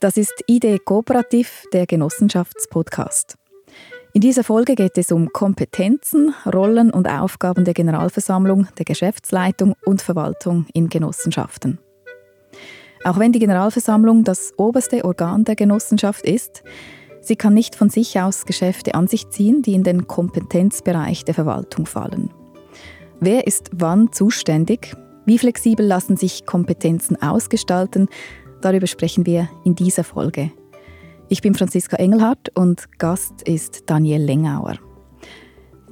Das ist Idee Kooperativ, der Genossenschaftspodcast. In dieser Folge geht es um Kompetenzen, Rollen und Aufgaben der Generalversammlung, der Geschäftsleitung und Verwaltung in Genossenschaften. Auch wenn die Generalversammlung das oberste Organ der Genossenschaft ist, sie kann nicht von sich aus Geschäfte an sich ziehen, die in den Kompetenzbereich der Verwaltung fallen. Wer ist wann zuständig? Wie flexibel lassen sich Kompetenzen ausgestalten? Darüber sprechen wir in dieser Folge. Ich bin Franziska Engelhardt und Gast ist Daniel Lengauer.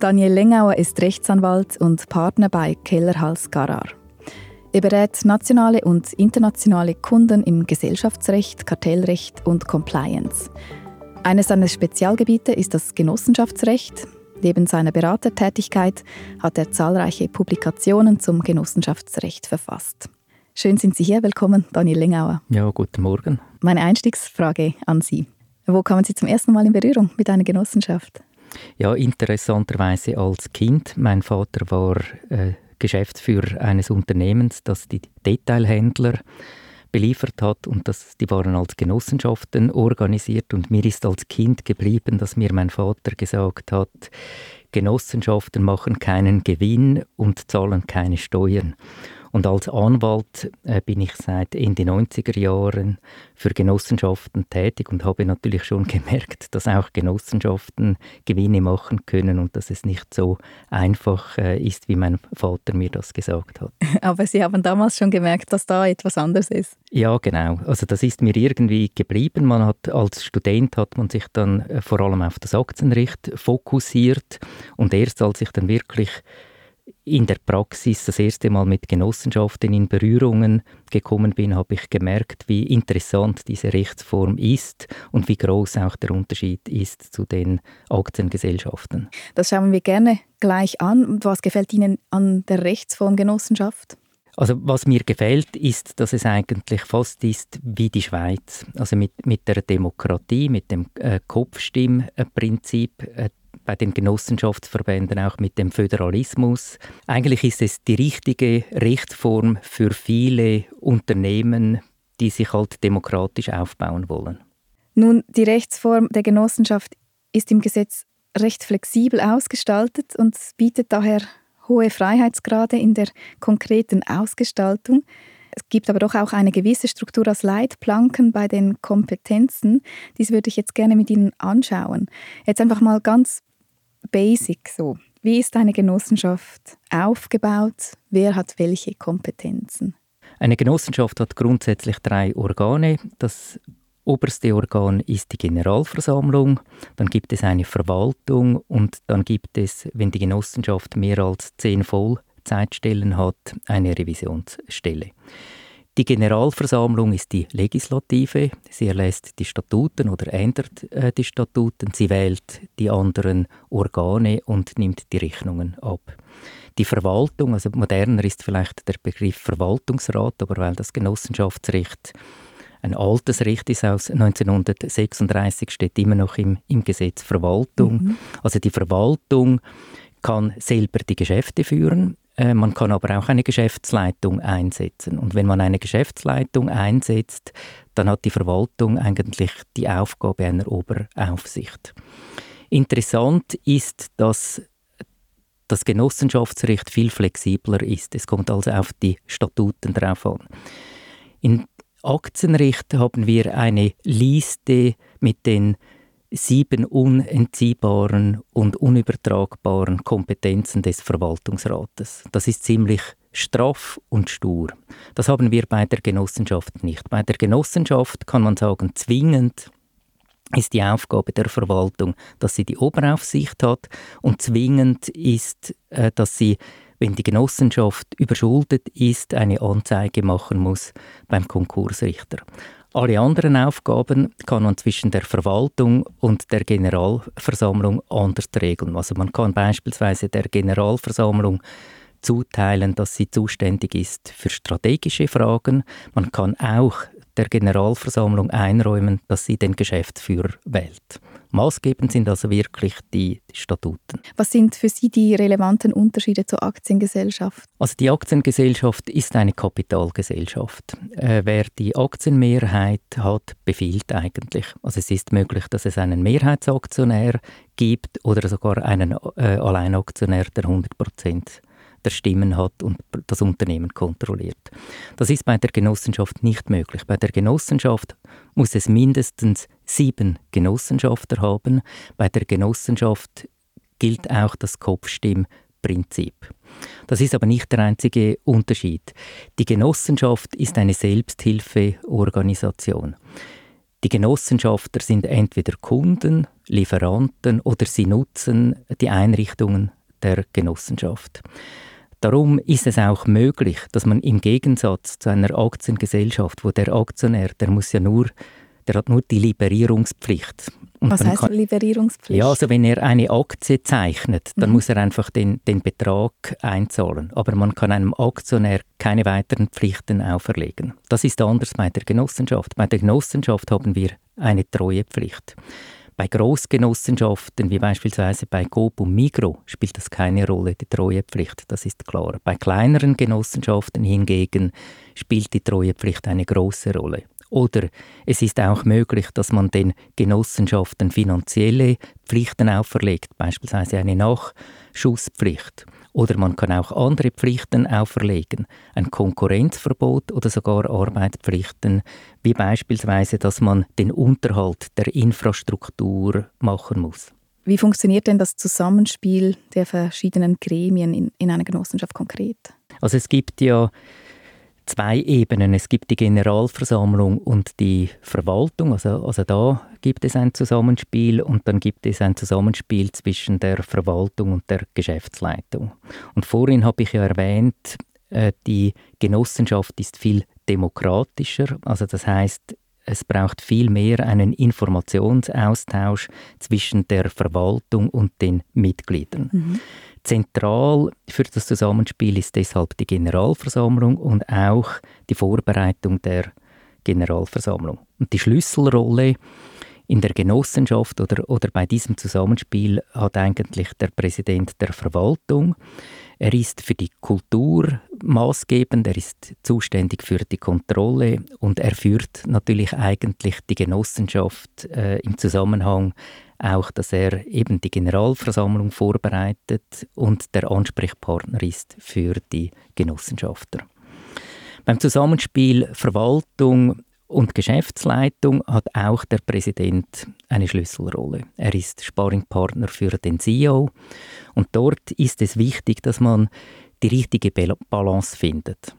Daniel Lengauer ist Rechtsanwalt und Partner bei Kellerhals Garar. Er berät nationale und internationale Kunden im Gesellschaftsrecht, Kartellrecht und Compliance. Eines seiner Spezialgebiete ist das Genossenschaftsrecht. Neben seiner Beratertätigkeit hat er zahlreiche Publikationen zum Genossenschaftsrecht verfasst. Schön sind Sie hier. Willkommen, Daniel Lengauer. Ja, guten Morgen. Meine Einstiegsfrage an Sie. Wo kamen Sie zum ersten Mal in Berührung mit einer Genossenschaft? Ja, interessanterweise als Kind. Mein Vater war äh, Geschäftsführer eines Unternehmens, das die Detailhändler beliefert hat und das, die waren als Genossenschaften organisiert und mir ist als Kind geblieben, dass mir mein Vater gesagt hat, Genossenschaften machen keinen Gewinn und zahlen keine Steuern. Und als Anwalt äh, bin ich seit Ende 90er Jahren für Genossenschaften tätig und habe natürlich schon gemerkt, dass auch Genossenschaften Gewinne machen können und dass es nicht so einfach äh, ist, wie mein Vater mir das gesagt hat. Aber Sie haben damals schon gemerkt, dass da etwas anderes ist. Ja, genau. Also das ist mir irgendwie geblieben. Man hat als Student hat man sich dann äh, vor allem auf das Aktienrecht fokussiert und erst als ich dann wirklich in der Praxis das erste Mal mit Genossenschaften in Berührungen gekommen bin, habe ich gemerkt, wie interessant diese Rechtsform ist und wie groß auch der Unterschied ist zu den Aktiengesellschaften. Das schauen wir gerne gleich an. Was gefällt Ihnen an der Rechtsform Genossenschaft? Also was mir gefällt, ist, dass es eigentlich fast ist wie die Schweiz. Also mit, mit der Demokratie, mit dem äh, Kopfstimmprinzip. Äh, bei den Genossenschaftsverbänden auch mit dem Föderalismus. Eigentlich ist es die richtige Rechtsform für viele Unternehmen, die sich halt demokratisch aufbauen wollen. Nun, die Rechtsform der Genossenschaft ist im Gesetz recht flexibel ausgestaltet und bietet daher hohe Freiheitsgrade in der konkreten Ausgestaltung. Es gibt aber doch auch eine gewisse Struktur als Leitplanken bei den Kompetenzen. Dies würde ich jetzt gerne mit Ihnen anschauen. Jetzt einfach mal ganz basic so. Wie ist eine Genossenschaft aufgebaut? Wer hat welche Kompetenzen? Eine Genossenschaft hat grundsätzlich drei Organe. Das oberste Organ ist die Generalversammlung, dann gibt es eine Verwaltung und dann gibt es, wenn die Genossenschaft mehr als zehn Vollzeitstellen hat, eine Revisionsstelle. Die Generalversammlung ist die Legislative. Sie erlässt die Statuten oder ändert äh, die Statuten. Sie wählt die anderen Organe und nimmt die Rechnungen ab. Die Verwaltung, also moderner ist vielleicht der Begriff Verwaltungsrat, aber weil das Genossenschaftsrecht ein altes Recht ist aus 1936, steht immer noch im, im Gesetz Verwaltung. Mhm. Also die Verwaltung kann selber die Geschäfte führen. Äh, man kann aber auch eine Geschäftsleitung einsetzen. Und wenn man eine Geschäftsleitung einsetzt, dann hat die Verwaltung eigentlich die Aufgabe einer Oberaufsicht. Interessant ist, dass das Genossenschaftsrecht viel flexibler ist. Es kommt also auf die Statuten drauf an. Im Aktienrecht haben wir eine Liste mit den sieben unentziehbaren und unübertragbaren Kompetenzen des Verwaltungsrates. Das ist ziemlich straff und stur. Das haben wir bei der Genossenschaft nicht. Bei der Genossenschaft kann man sagen, zwingend ist die Aufgabe der Verwaltung, dass sie die Oberaufsicht hat und zwingend ist, äh, dass sie wenn die Genossenschaft überschuldet ist, eine Anzeige machen muss beim Konkursrichter. Alle anderen Aufgaben kann man zwischen der Verwaltung und der Generalversammlung anders regeln. Also man kann beispielsweise der Generalversammlung zuteilen, dass sie zuständig ist für strategische Fragen. Man kann auch der Generalversammlung einräumen, dass sie den Geschäftsführer wählt. Maßgebend sind also wirklich die, die, Statuten. Was sind für Sie die relevanten Unterschiede zur Aktiengesellschaft? Also die Aktiengesellschaft ist eine Kapitalgesellschaft. Äh, wer die Aktienmehrheit hat, befiehlt eigentlich. Also es ist möglich, dass es einen Mehrheitsaktionär gibt oder sogar einen äh, Alleinaktionär, der 100 Prozent der Stimmen hat und das Unternehmen kontrolliert. Das ist bei der Genossenschaft nicht möglich. Bei der Genossenschaft muss es mindestens sieben Genossenschafter haben. Bei der Genossenschaft gilt auch das Kopfstimmprinzip. Das ist aber nicht der einzige Unterschied. Die Genossenschaft ist eine Selbsthilfeorganisation. Die Genossenschafter sind entweder Kunden, Lieferanten oder sie nutzen die Einrichtungen der Genossenschaft. Darum ist es auch möglich, dass man im Gegensatz zu einer Aktiengesellschaft, wo der Aktionär, der muss ja nur, der hat nur die Liberierungspflicht. Und Was heißt kann, Liberierungspflicht? Ja, also wenn er eine Aktie zeichnet, dann mhm. muss er einfach den, den Betrag einzahlen. Aber man kann einem Aktionär keine weiteren Pflichten auferlegen. Das ist anders bei der Genossenschaft. Bei der Genossenschaft haben wir eine Treuepflicht. Bei Großgenossenschaften, wie beispielsweise bei Coop und Migro, spielt das keine Rolle, die Treuepflicht, das ist klar. Bei kleineren Genossenschaften hingegen spielt die Treuepflicht eine große Rolle. Oder es ist auch möglich, dass man den Genossenschaften finanzielle Pflichten auferlegt, beispielsweise eine Nachschusspflicht. Oder man kann auch andere Pflichten auferlegen, ein Konkurrenzverbot oder sogar Arbeitspflichten, wie beispielsweise, dass man den Unterhalt der Infrastruktur machen muss. Wie funktioniert denn das Zusammenspiel der verschiedenen Gremien in, in einer Genossenschaft konkret? Also es gibt ja zwei Ebenen. Es gibt die Generalversammlung und die Verwaltung. Also, also da gibt es ein Zusammenspiel und dann gibt es ein Zusammenspiel zwischen der Verwaltung und der Geschäftsleitung. Und vorhin habe ich ja erwähnt, äh, die Genossenschaft ist viel demokratischer. Also das heißt, es braucht viel mehr einen Informationsaustausch zwischen der Verwaltung und den Mitgliedern. Mhm. Zentral für das Zusammenspiel ist deshalb die Generalversammlung und auch die Vorbereitung der Generalversammlung. Und die Schlüsselrolle in der Genossenschaft oder, oder bei diesem Zusammenspiel hat eigentlich der Präsident der Verwaltung. Er ist für die Kultur maßgebend, er ist zuständig für die Kontrolle und er führt natürlich eigentlich die Genossenschaft äh, im Zusammenhang auch, dass er eben die Generalversammlung vorbereitet und der Ansprechpartner ist für die Genossenschafter. Beim Zusammenspiel Verwaltung und Geschäftsleitung hat auch der Präsident eine Schlüsselrolle. Er ist Sparringpartner für den CEO und dort ist es wichtig, dass man die richtige Balance findet.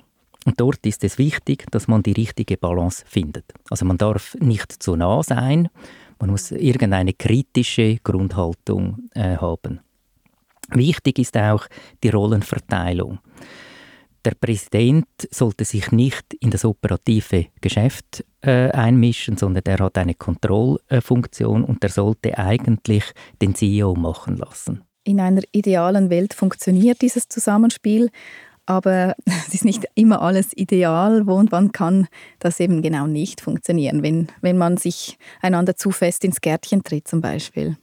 Und dort ist es wichtig, dass man die richtige Balance findet. Also man darf nicht zu nah sein man muss irgendeine kritische Grundhaltung äh, haben. Wichtig ist auch die Rollenverteilung. Der Präsident sollte sich nicht in das operative Geschäft äh, einmischen, sondern er hat eine Kontrollfunktion und er sollte eigentlich den CEO machen lassen. In einer idealen Welt funktioniert dieses Zusammenspiel, aber es ist nicht immer alles ideal. Wo und wann kann das eben genau nicht funktionieren, wenn, wenn man sich einander zu fest ins Gärtchen tritt zum Beispiel?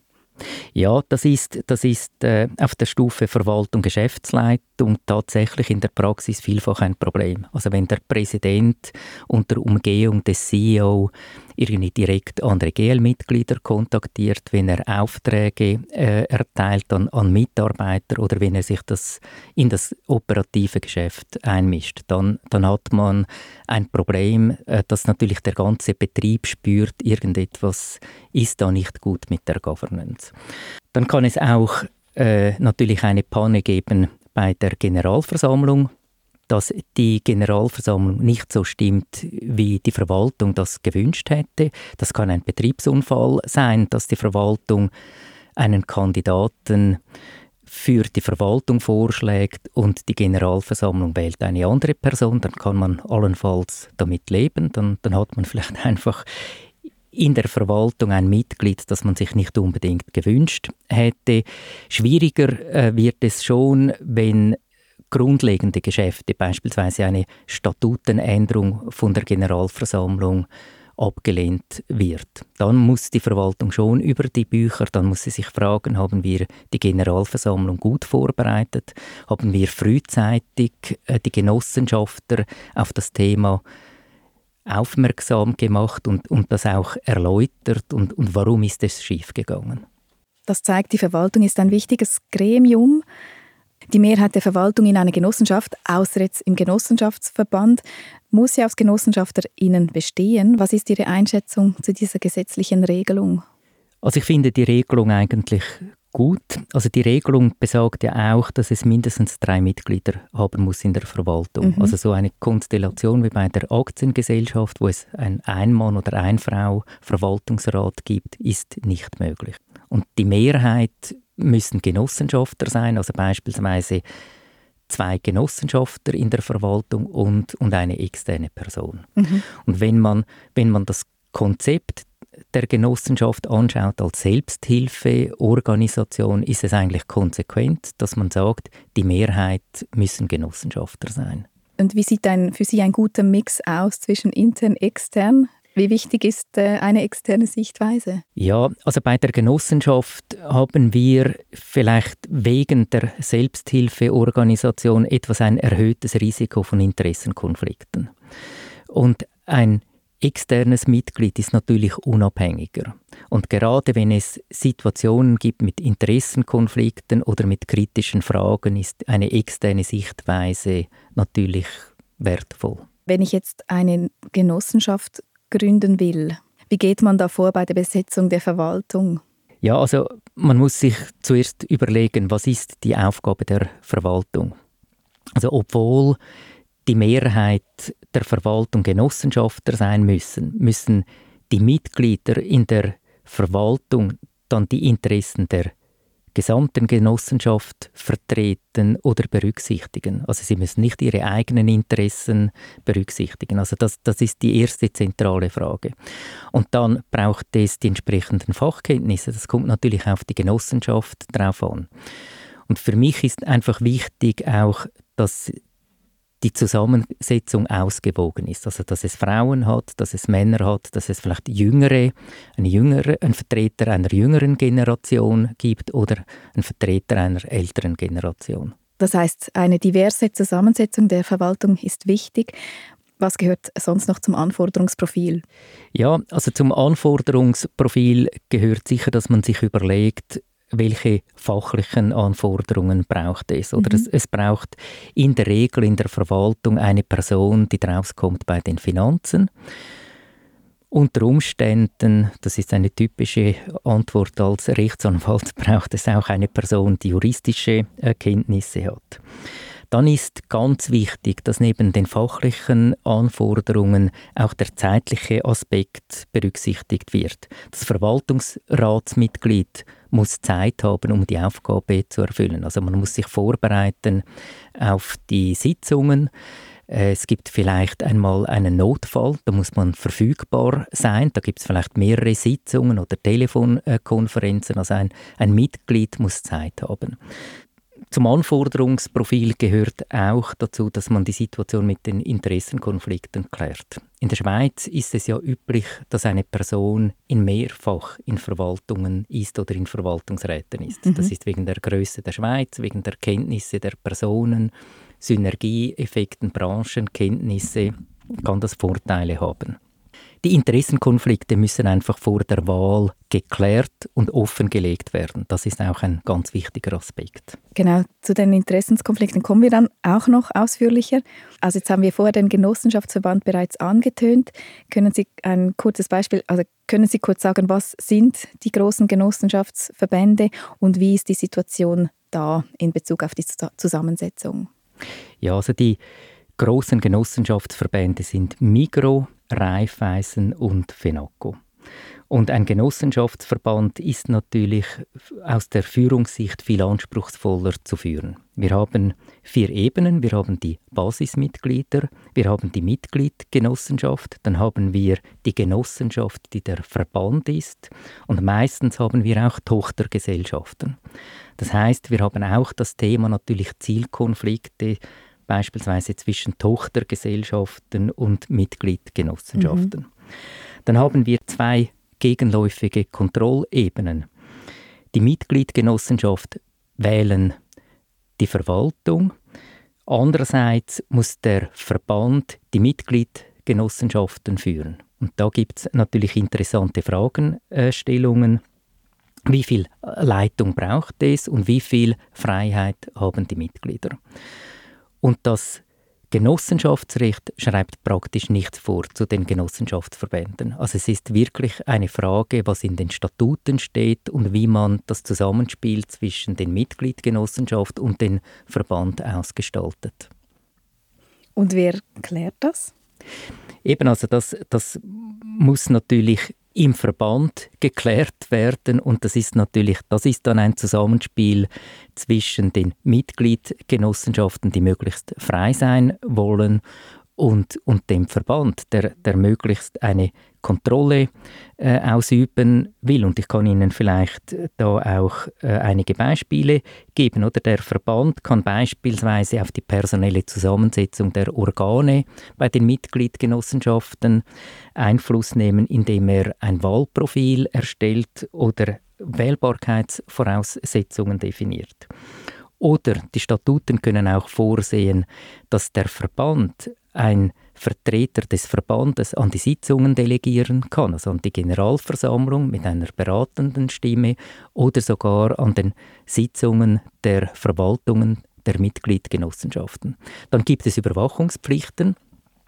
Ja, das ist, das ist äh, auf der Stufe Verwaltung, Geschäftsleitung tatsächlich in der Praxis vielfach ein Problem. Also wenn der Präsident unter Umgehung des CEO irgendwie direkt andere GL-Mitglieder kontaktiert, wenn er Aufträge äh, erteilt an, an Mitarbeiter oder wenn er sich das in das operative Geschäft einmischt, dann, dann hat man ein Problem, äh, das natürlich der ganze Betrieb spürt, irgendetwas ist da nicht gut mit der Governance. Dann kann es auch äh, natürlich eine Panne geben bei der Generalversammlung dass die Generalversammlung nicht so stimmt, wie die Verwaltung das gewünscht hätte. Das kann ein Betriebsunfall sein, dass die Verwaltung einen Kandidaten für die Verwaltung vorschlägt und die Generalversammlung wählt eine andere Person, dann kann man allenfalls damit leben. Dann, dann hat man vielleicht einfach in der Verwaltung ein Mitglied, das man sich nicht unbedingt gewünscht hätte. Schwieriger äh, wird es schon, wenn grundlegende Geschäfte, beispielsweise eine Statutenänderung von der Generalversammlung, abgelehnt wird. Dann muss die Verwaltung schon über die Bücher, dann muss sie sich fragen, haben wir die Generalversammlung gut vorbereitet, haben wir frühzeitig äh, die Genossenschafter auf das Thema aufmerksam gemacht und, und das auch erläutert und, und warum ist es schiefgegangen. Das zeigt, die Verwaltung ist ein wichtiges Gremium. Die Mehrheit der Verwaltung in einer Genossenschaft, außer jetzt im Genossenschaftsverband, muss ja aus GenossenschaftlerInnen bestehen. Was ist Ihre Einschätzung zu dieser gesetzlichen Regelung? Also ich finde die Regelung eigentlich gut. Also die Regelung besagt ja auch, dass es mindestens drei Mitglieder haben muss in der Verwaltung. Mhm. Also so eine Konstellation wie bei der Aktiengesellschaft, wo es ein Ein-Mann- oder Ein-Frau Verwaltungsrat gibt, ist nicht möglich. Und die Mehrheit müssen Genossenschafter sein, also beispielsweise zwei Genossenschafter in der Verwaltung und, und eine externe Person. Mhm. Und wenn man, wenn man das Konzept der Genossenschaft anschaut als Selbsthilfeorganisation, ist es eigentlich konsequent, dass man sagt, die Mehrheit müssen Genossenschafter sein. Und wie sieht ein, für Sie ein guter Mix aus zwischen intern und extern? Wie wichtig ist äh, eine externe Sichtweise? Ja, also bei der Genossenschaft haben wir vielleicht wegen der Selbsthilfeorganisation etwas ein erhöhtes Risiko von Interessenkonflikten. Und ein externes Mitglied ist natürlich unabhängiger. Und gerade wenn es Situationen gibt mit Interessenkonflikten oder mit kritischen Fragen, ist eine externe Sichtweise natürlich wertvoll. Wenn ich jetzt eine Genossenschaft gründen will. Wie geht man da vor bei der Besetzung der Verwaltung? Ja, also man muss sich zuerst überlegen, was ist die Aufgabe der Verwaltung. Also obwohl die Mehrheit der Verwaltung Genossenschafter sein müssen, müssen die Mitglieder in der Verwaltung dann die Interessen der gesamten Genossenschaft vertreten oder berücksichtigen. Also sie müssen nicht ihre eigenen Interessen berücksichtigen. Also das, das ist die erste zentrale Frage. Und dann braucht es die entsprechenden Fachkenntnisse. Das kommt natürlich auf die Genossenschaft drauf an. Und für mich ist einfach wichtig auch, dass die Zusammensetzung ausgewogen ist. Also, dass es Frauen hat, dass es Männer hat, dass es vielleicht jüngere, eine jüngere, einen Vertreter einer jüngeren Generation gibt oder einen Vertreter einer älteren Generation. Das heißt, eine diverse Zusammensetzung der Verwaltung ist wichtig. Was gehört sonst noch zum Anforderungsprofil? Ja, also zum Anforderungsprofil gehört sicher, dass man sich überlegt, welche fachlichen Anforderungen braucht es. Oder mhm. es, es, braucht in der Regel in der Verwaltung eine Person, die rauskommt bei den Finanzen. Unter Umständen, das ist eine typische Antwort als Rechtsanwalt, braucht es auch eine Person, die juristische Erkenntnisse hat. Dann ist ganz wichtig, dass neben den fachlichen Anforderungen auch der zeitliche Aspekt berücksichtigt wird. Das Verwaltungsratsmitglied muss Zeit haben, um die Aufgabe zu erfüllen. Also man muss sich vorbereiten auf die Sitzungen. Es gibt vielleicht einmal einen Notfall, da muss man verfügbar sein. Da gibt es vielleicht mehrere Sitzungen oder Telefonkonferenzen. Also ein, ein Mitglied muss Zeit haben. Zum Anforderungsprofil gehört auch dazu, dass man die Situation mit den Interessenkonflikten klärt. In der Schweiz ist es ja üblich, dass eine Person in mehrfach in Verwaltungen ist oder in Verwaltungsräten ist. Mhm. Das ist wegen der Größe der Schweiz, wegen der Kenntnisse der Personen, Synergieeffekten, Branchenkenntnisse, kann das Vorteile haben. Die Interessenkonflikte müssen einfach vor der Wahl geklärt und offengelegt werden. Das ist auch ein ganz wichtiger Aspekt. Genau, zu den Interessenkonflikten kommen wir dann auch noch ausführlicher. Also jetzt haben wir vorher den Genossenschaftsverband bereits angetönt. Können Sie ein kurzes Beispiel, also können Sie kurz sagen, was sind die großen Genossenschaftsverbände und wie ist die Situation da in Bezug auf die Zusammensetzung? Ja, also die großen Genossenschaftsverbände sind Migro, Raiffeisen und Fenaco. Und ein Genossenschaftsverband ist natürlich aus der Führungssicht viel anspruchsvoller zu führen. Wir haben vier Ebenen. Wir haben die Basismitglieder, wir haben die Mitgliedgenossenschaft, dann haben wir die Genossenschaft, die der Verband ist und meistens haben wir auch Tochtergesellschaften. Das heißt, wir haben auch das Thema natürlich Zielkonflikte, beispielsweise zwischen Tochtergesellschaften und Mitgliedgenossenschaften. Mhm. Dann haben wir zwei gegenläufige Kontrollebenen. Die Mitgliedgenossenschaft wählen die Verwaltung. Andererseits muss der Verband die Mitgliedgenossenschaften führen. Und da gibt es natürlich interessante Fragestellungen. Wie viel Leitung braucht es und wie viel Freiheit haben die Mitglieder? Und das Genossenschaftsrecht schreibt praktisch nichts vor zu den Genossenschaftsverbänden. Also es ist wirklich eine Frage, was in den Statuten steht und wie man das Zusammenspiel zwischen den Mitgliedgenossenschaft und den Verband ausgestaltet. Und wer klärt das? Eben, also das, das muss natürlich im Verband geklärt werden und das ist natürlich, das ist dann ein Zusammenspiel zwischen den Mitgliedgenossenschaften, die möglichst frei sein wollen und, und dem Verband, der, der möglichst eine Kontrolle äh, ausüben will. Und ich kann Ihnen vielleicht da auch äh, einige Beispiele geben. Oder der Verband kann beispielsweise auf die personelle Zusammensetzung der Organe bei den Mitgliedgenossenschaften Einfluss nehmen, indem er ein Wahlprofil erstellt oder Wählbarkeitsvoraussetzungen definiert. Oder die Statuten können auch vorsehen, dass der Verband ein Vertreter des Verbandes an die Sitzungen delegieren kann, also an die Generalversammlung mit einer beratenden Stimme oder sogar an den Sitzungen der Verwaltungen der Mitgliedgenossenschaften. Dann gibt es Überwachungspflichten.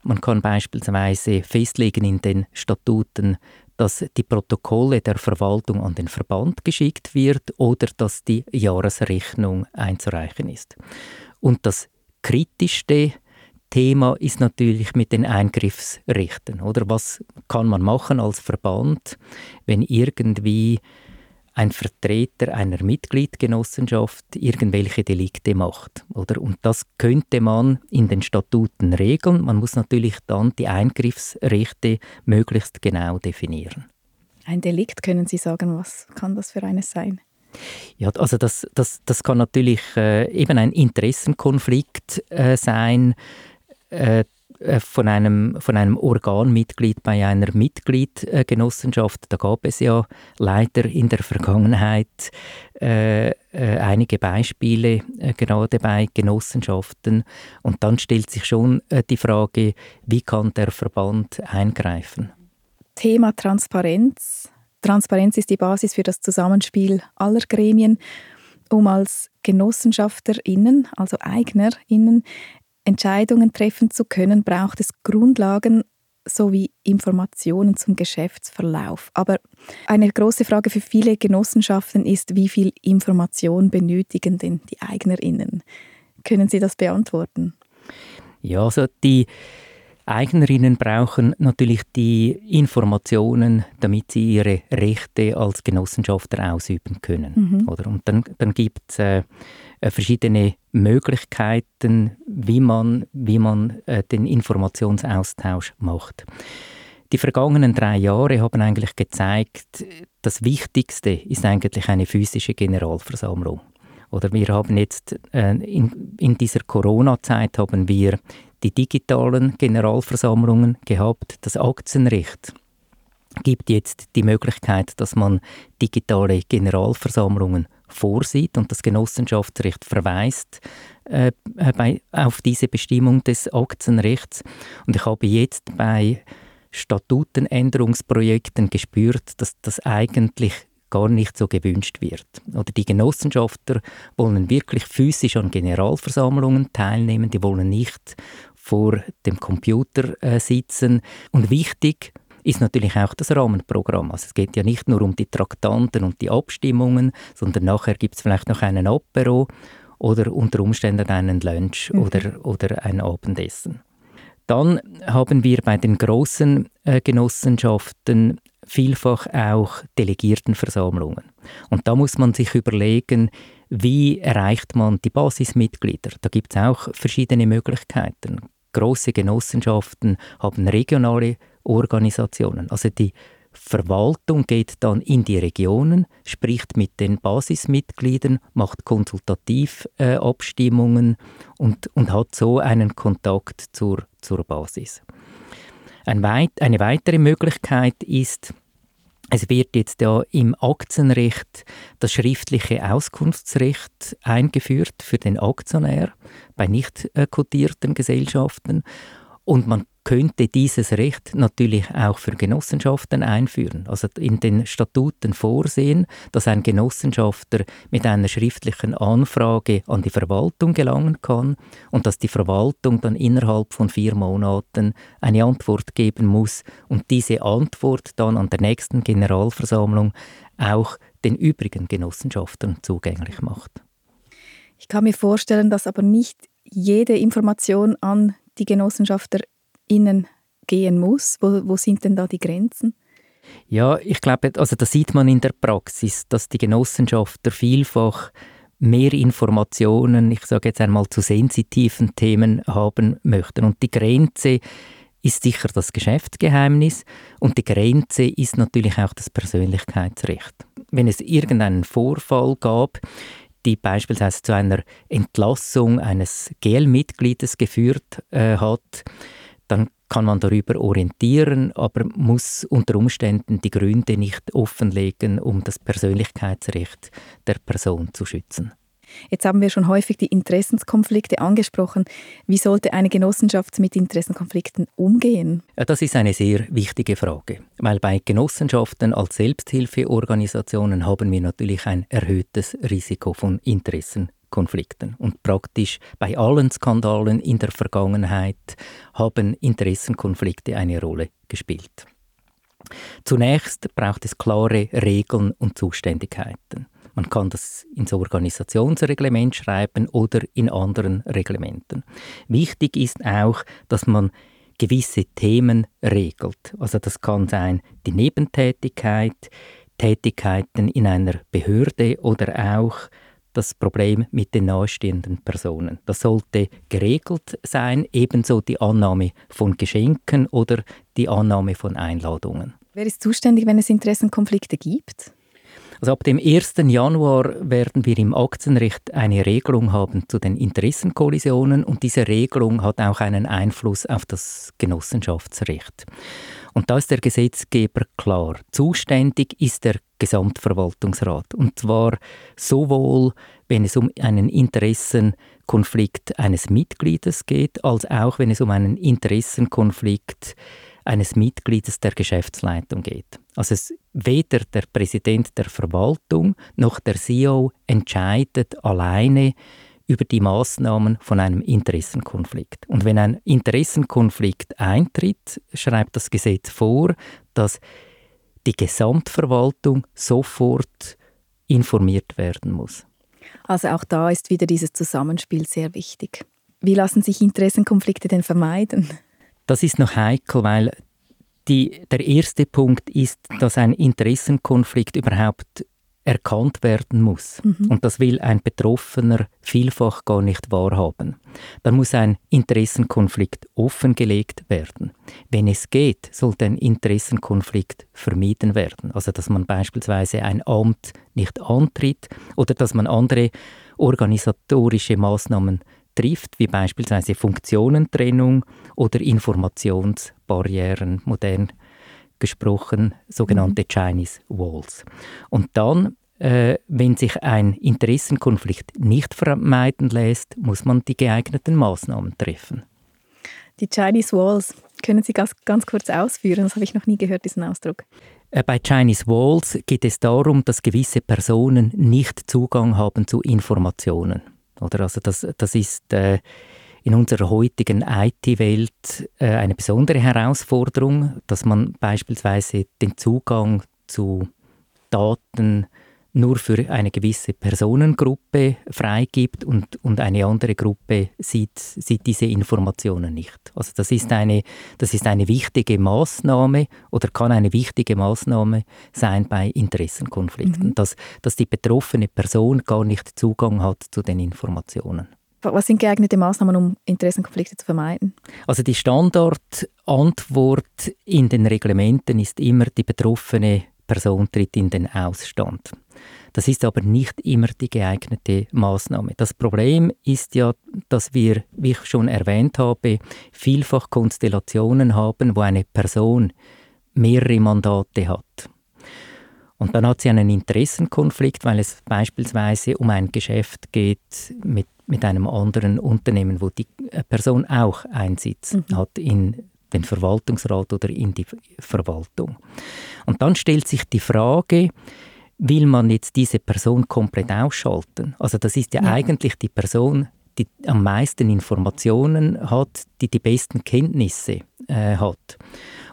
Man kann beispielsweise festlegen in den Statuten, dass die Protokolle der Verwaltung an den Verband geschickt wird oder dass die Jahresrechnung einzureichen ist. Und das kritischste Thema ist natürlich mit den Eingriffsrechten. Oder was kann man machen als Verband, wenn irgendwie ein Vertreter einer Mitgliedgenossenschaft irgendwelche Delikte macht. Oder? Und das könnte man in den Statuten regeln. Man muss natürlich dann die Eingriffsrechte möglichst genau definieren. Ein Delikt, können Sie sagen, was kann das für eines sein? Ja, also das, das, das kann natürlich äh, eben ein Interessenkonflikt äh, sein, äh, äh, von einem, von einem Organmitglied bei einer Mitgliedgenossenschaft. Da gab es ja leider in der Vergangenheit äh, äh, einige Beispiele, äh, gerade bei Genossenschaften. Und dann stellt sich schon die Frage, wie kann der Verband eingreifen? Thema Transparenz. Transparenz ist die Basis für das Zusammenspiel aller Gremien um als GenossenschaftlerInnen, also EignerInnen, Entscheidungen treffen zu können, braucht es Grundlagen sowie Informationen zum Geschäftsverlauf. Aber eine große Frage für viele Genossenschaften ist, wie viel Information benötigen denn die Eignerinnen? Können Sie das beantworten? Ja, also die Eignerinnen brauchen natürlich die Informationen, damit sie ihre Rechte als Genossenschafter ausüben können. Mhm. Oder? Und dann, dann gibt es äh, verschiedene Möglichkeiten, wie man, wie man äh, den Informationsaustausch macht. Die vergangenen drei Jahre haben eigentlich gezeigt, das Wichtigste ist eigentlich eine physische Generalversammlung. Oder wir haben jetzt äh, in, in dieser Corona-Zeit haben wir die digitalen Generalversammlungen gehabt, das Aktienrecht gibt jetzt die Möglichkeit, dass man digitale Generalversammlungen vorsieht und das Genossenschaftsrecht verweist äh, äh, bei, auf diese Bestimmung des Aktienrechts. Und ich habe jetzt bei Statutenänderungsprojekten gespürt, dass das eigentlich gar nicht so gewünscht wird. Oder die Genossenschafter wollen wirklich physisch an Generalversammlungen teilnehmen, die wollen nicht vor dem Computer äh, sitzen. Und wichtig, ist natürlich auch das Rahmenprogramm. Also es geht ja nicht nur um die Traktanten und die Abstimmungen, sondern nachher gibt es vielleicht noch einen Apero oder unter Umständen einen Lunch mhm. oder, oder ein Abendessen. Dann haben wir bei den großen äh, Genossenschaften vielfach auch Delegiertenversammlungen. Und da muss man sich überlegen, wie erreicht man die Basismitglieder? Da gibt es auch verschiedene Möglichkeiten. Große Genossenschaften haben regionale Organisationen. Also die Verwaltung geht dann in die Regionen, spricht mit den Basismitgliedern, macht konsultativ äh, und, und hat so einen Kontakt zur, zur Basis. Ein weit, eine weitere Möglichkeit ist, es wird jetzt ja im Aktienrecht das schriftliche Auskunftsrecht eingeführt für den Aktionär bei nicht kotierten Gesellschaften und man könnte dieses Recht natürlich auch für Genossenschaften einführen. Also in den Statuten vorsehen, dass ein Genossenschafter mit einer schriftlichen Anfrage an die Verwaltung gelangen kann und dass die Verwaltung dann innerhalb von vier Monaten eine Antwort geben muss und diese Antwort dann an der nächsten Generalversammlung auch den übrigen Genossenschaftern zugänglich macht. Ich kann mir vorstellen, dass aber nicht jede Information an die Genossenschafter innen gehen muss? Wo, wo sind denn da die Grenzen? Ja, ich glaube, also das sieht man in der Praxis, dass die Genossenschafter vielfach mehr Informationen, ich sage jetzt einmal zu sensitiven Themen haben möchten. Und die Grenze ist sicher das Geschäftsgeheimnis und die Grenze ist natürlich auch das Persönlichkeitsrecht. Wenn es irgendeinen Vorfall gab, die beispielsweise zu einer Entlassung eines GL-Mitgliedes geführt äh, hat, dann kann man darüber orientieren, aber muss unter Umständen die Gründe nicht offenlegen, um das Persönlichkeitsrecht der Person zu schützen. Jetzt haben wir schon häufig die Interessenskonflikte angesprochen. Wie sollte eine Genossenschaft mit Interessenkonflikten umgehen? Das ist eine sehr wichtige Frage, weil bei Genossenschaften als Selbsthilfeorganisationen haben wir natürlich ein erhöhtes Risiko von Interessenkonflikten. Konflikten. Und praktisch bei allen Skandalen in der Vergangenheit haben Interessenkonflikte eine Rolle gespielt. Zunächst braucht es klare Regeln und Zuständigkeiten. Man kann das ins Organisationsreglement schreiben oder in anderen Reglementen. Wichtig ist auch, dass man gewisse Themen regelt. Also das kann sein die Nebentätigkeit, Tätigkeiten in einer Behörde oder auch das Problem mit den nahestehenden Personen. Das sollte geregelt sein, ebenso die Annahme von Geschenken oder die Annahme von Einladungen. Wer ist zuständig, wenn es Interessenkonflikte gibt? Also ab dem 1. Januar werden wir im Aktienrecht eine Regelung haben zu den Interessenkollisionen und diese Regelung hat auch einen Einfluss auf das Genossenschaftsrecht. Und da ist der Gesetzgeber klar. Zuständig ist der Gesamtverwaltungsrat. Und zwar sowohl, wenn es um einen Interessenkonflikt eines Mitgliedes geht, als auch, wenn es um einen Interessenkonflikt eines Mitgliedes der Geschäftsleitung geht. Also es, weder der Präsident der Verwaltung noch der CEO entscheidet alleine über die Maßnahmen von einem Interessenkonflikt. Und wenn ein Interessenkonflikt eintritt, schreibt das Gesetz vor, dass die Gesamtverwaltung sofort informiert werden muss. Also auch da ist wieder dieses Zusammenspiel sehr wichtig. Wie lassen sich Interessenkonflikte denn vermeiden? Das ist noch heikel, weil die, der erste Punkt ist, dass ein Interessenkonflikt überhaupt erkannt werden muss. Mhm. Und das will ein Betroffener vielfach gar nicht wahrhaben. Dann muss ein Interessenkonflikt offengelegt werden. Wenn es geht, sollte ein Interessenkonflikt vermieden werden. Also dass man beispielsweise ein Amt nicht antritt oder dass man andere organisatorische Maßnahmen trifft, wie beispielsweise Funktionentrennung oder Informationsbarrieren, modern gesprochen, sogenannte mhm. Chinese Walls. Und dann, äh, wenn sich ein Interessenkonflikt nicht vermeiden lässt, muss man die geeigneten Maßnahmen treffen. Die Chinese Walls, können Sie ganz, ganz kurz ausführen? Das habe ich noch nie gehört, diesen Ausdruck. Äh, bei Chinese Walls geht es darum, dass gewisse Personen nicht Zugang haben zu Informationen. Oder? Also das, das ist äh, in unserer heutigen IT-Welt äh, eine besondere Herausforderung, dass man beispielsweise den Zugang zu Daten nur für eine gewisse Personengruppe freigibt und, und eine andere Gruppe sieht, sieht diese Informationen nicht. Also das ist eine, das ist eine wichtige Maßnahme oder kann eine wichtige Maßnahme sein bei Interessenkonflikten, mhm. dass, dass die betroffene Person gar nicht Zugang hat zu den Informationen. Was sind geeignete Maßnahmen, um Interessenkonflikte zu vermeiden? Also die Standardantwort in den Reglementen ist immer, die betroffene Person tritt in den Ausstand. Das ist aber nicht immer die geeignete Maßnahme. Das Problem ist ja, dass wir, wie ich schon erwähnt habe, vielfach Konstellationen haben, wo eine Person mehrere Mandate hat. Und dann hat sie einen Interessenkonflikt, weil es beispielsweise um ein Geschäft geht mit, mit einem anderen Unternehmen, wo die Person auch Einsitz mhm. hat in den Verwaltungsrat oder in die Verwaltung. Und dann stellt sich die Frage, will man jetzt diese Person komplett ausschalten? Also das ist ja, ja. eigentlich die Person, die am meisten Informationen hat, die die besten Kenntnisse äh, hat.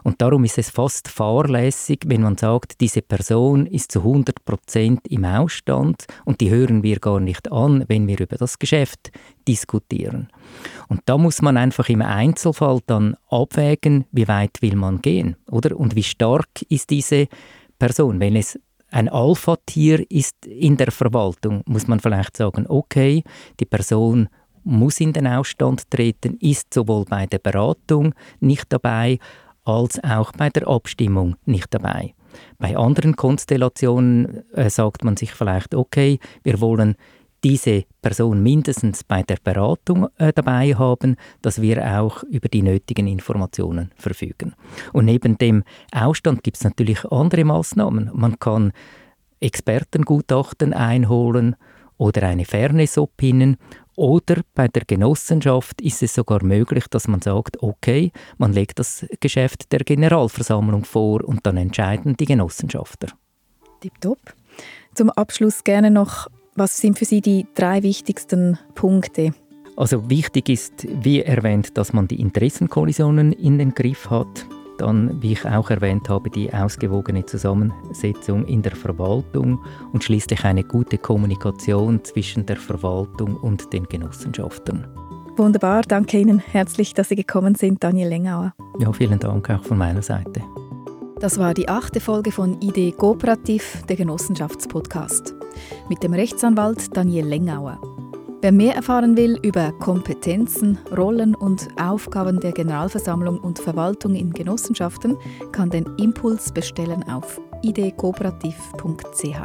Und darum ist es fast fahrlässig, wenn man sagt, diese Person ist zu 100 Prozent im Ausstand und die hören wir gar nicht an, wenn wir über das Geschäft diskutieren. Und da muss man einfach im Einzelfall dann abwägen, wie weit will man gehen, oder? Und wie stark ist diese Person. Wenn es ein Alpha-Tier ist in der Verwaltung, muss man vielleicht sagen, okay, die Person muss in den Ausstand treten, ist sowohl bei der Beratung nicht dabei, als auch bei der Abstimmung nicht dabei. Bei anderen Konstellationen äh, sagt man sich vielleicht, okay, wir wollen diese Person mindestens bei der Beratung äh, dabei haben, dass wir auch über die nötigen Informationen verfügen. Und neben dem Ausstand gibt es natürlich andere Maßnahmen. Man kann Expertengutachten einholen oder eine Fairness opinion oder bei der Genossenschaft ist es sogar möglich, dass man sagt, okay, man legt das Geschäft der Generalversammlung vor und dann entscheiden die Genossenschafter. Tipptopp. Zum Abschluss gerne noch, was sind für Sie die drei wichtigsten Punkte? Also wichtig ist, wie erwähnt, dass man die Interessenkollisionen in den Griff hat. Dann, wie ich auch erwähnt habe, die ausgewogene Zusammensetzung in der Verwaltung und schließlich eine gute Kommunikation zwischen der Verwaltung und den Genossenschaften. Wunderbar, danke Ihnen herzlich, dass Sie gekommen sind, Daniel Lengauer. Ja, vielen Dank auch von meiner Seite. Das war die achte Folge von Idee Kooperativ, der Genossenschaftspodcast, mit dem Rechtsanwalt Daniel Lengauer. Wer mehr erfahren will über Kompetenzen, Rollen und Aufgaben der Generalversammlung und Verwaltung in Genossenschaften, kann den Impuls bestellen auf idkooperativ.ch.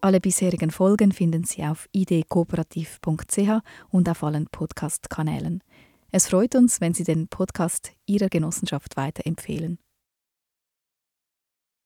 Alle bisherigen Folgen finden Sie auf idkooperativ.ch und auf allen Podcast-Kanälen. Es freut uns, wenn Sie den Podcast Ihrer Genossenschaft weiterempfehlen.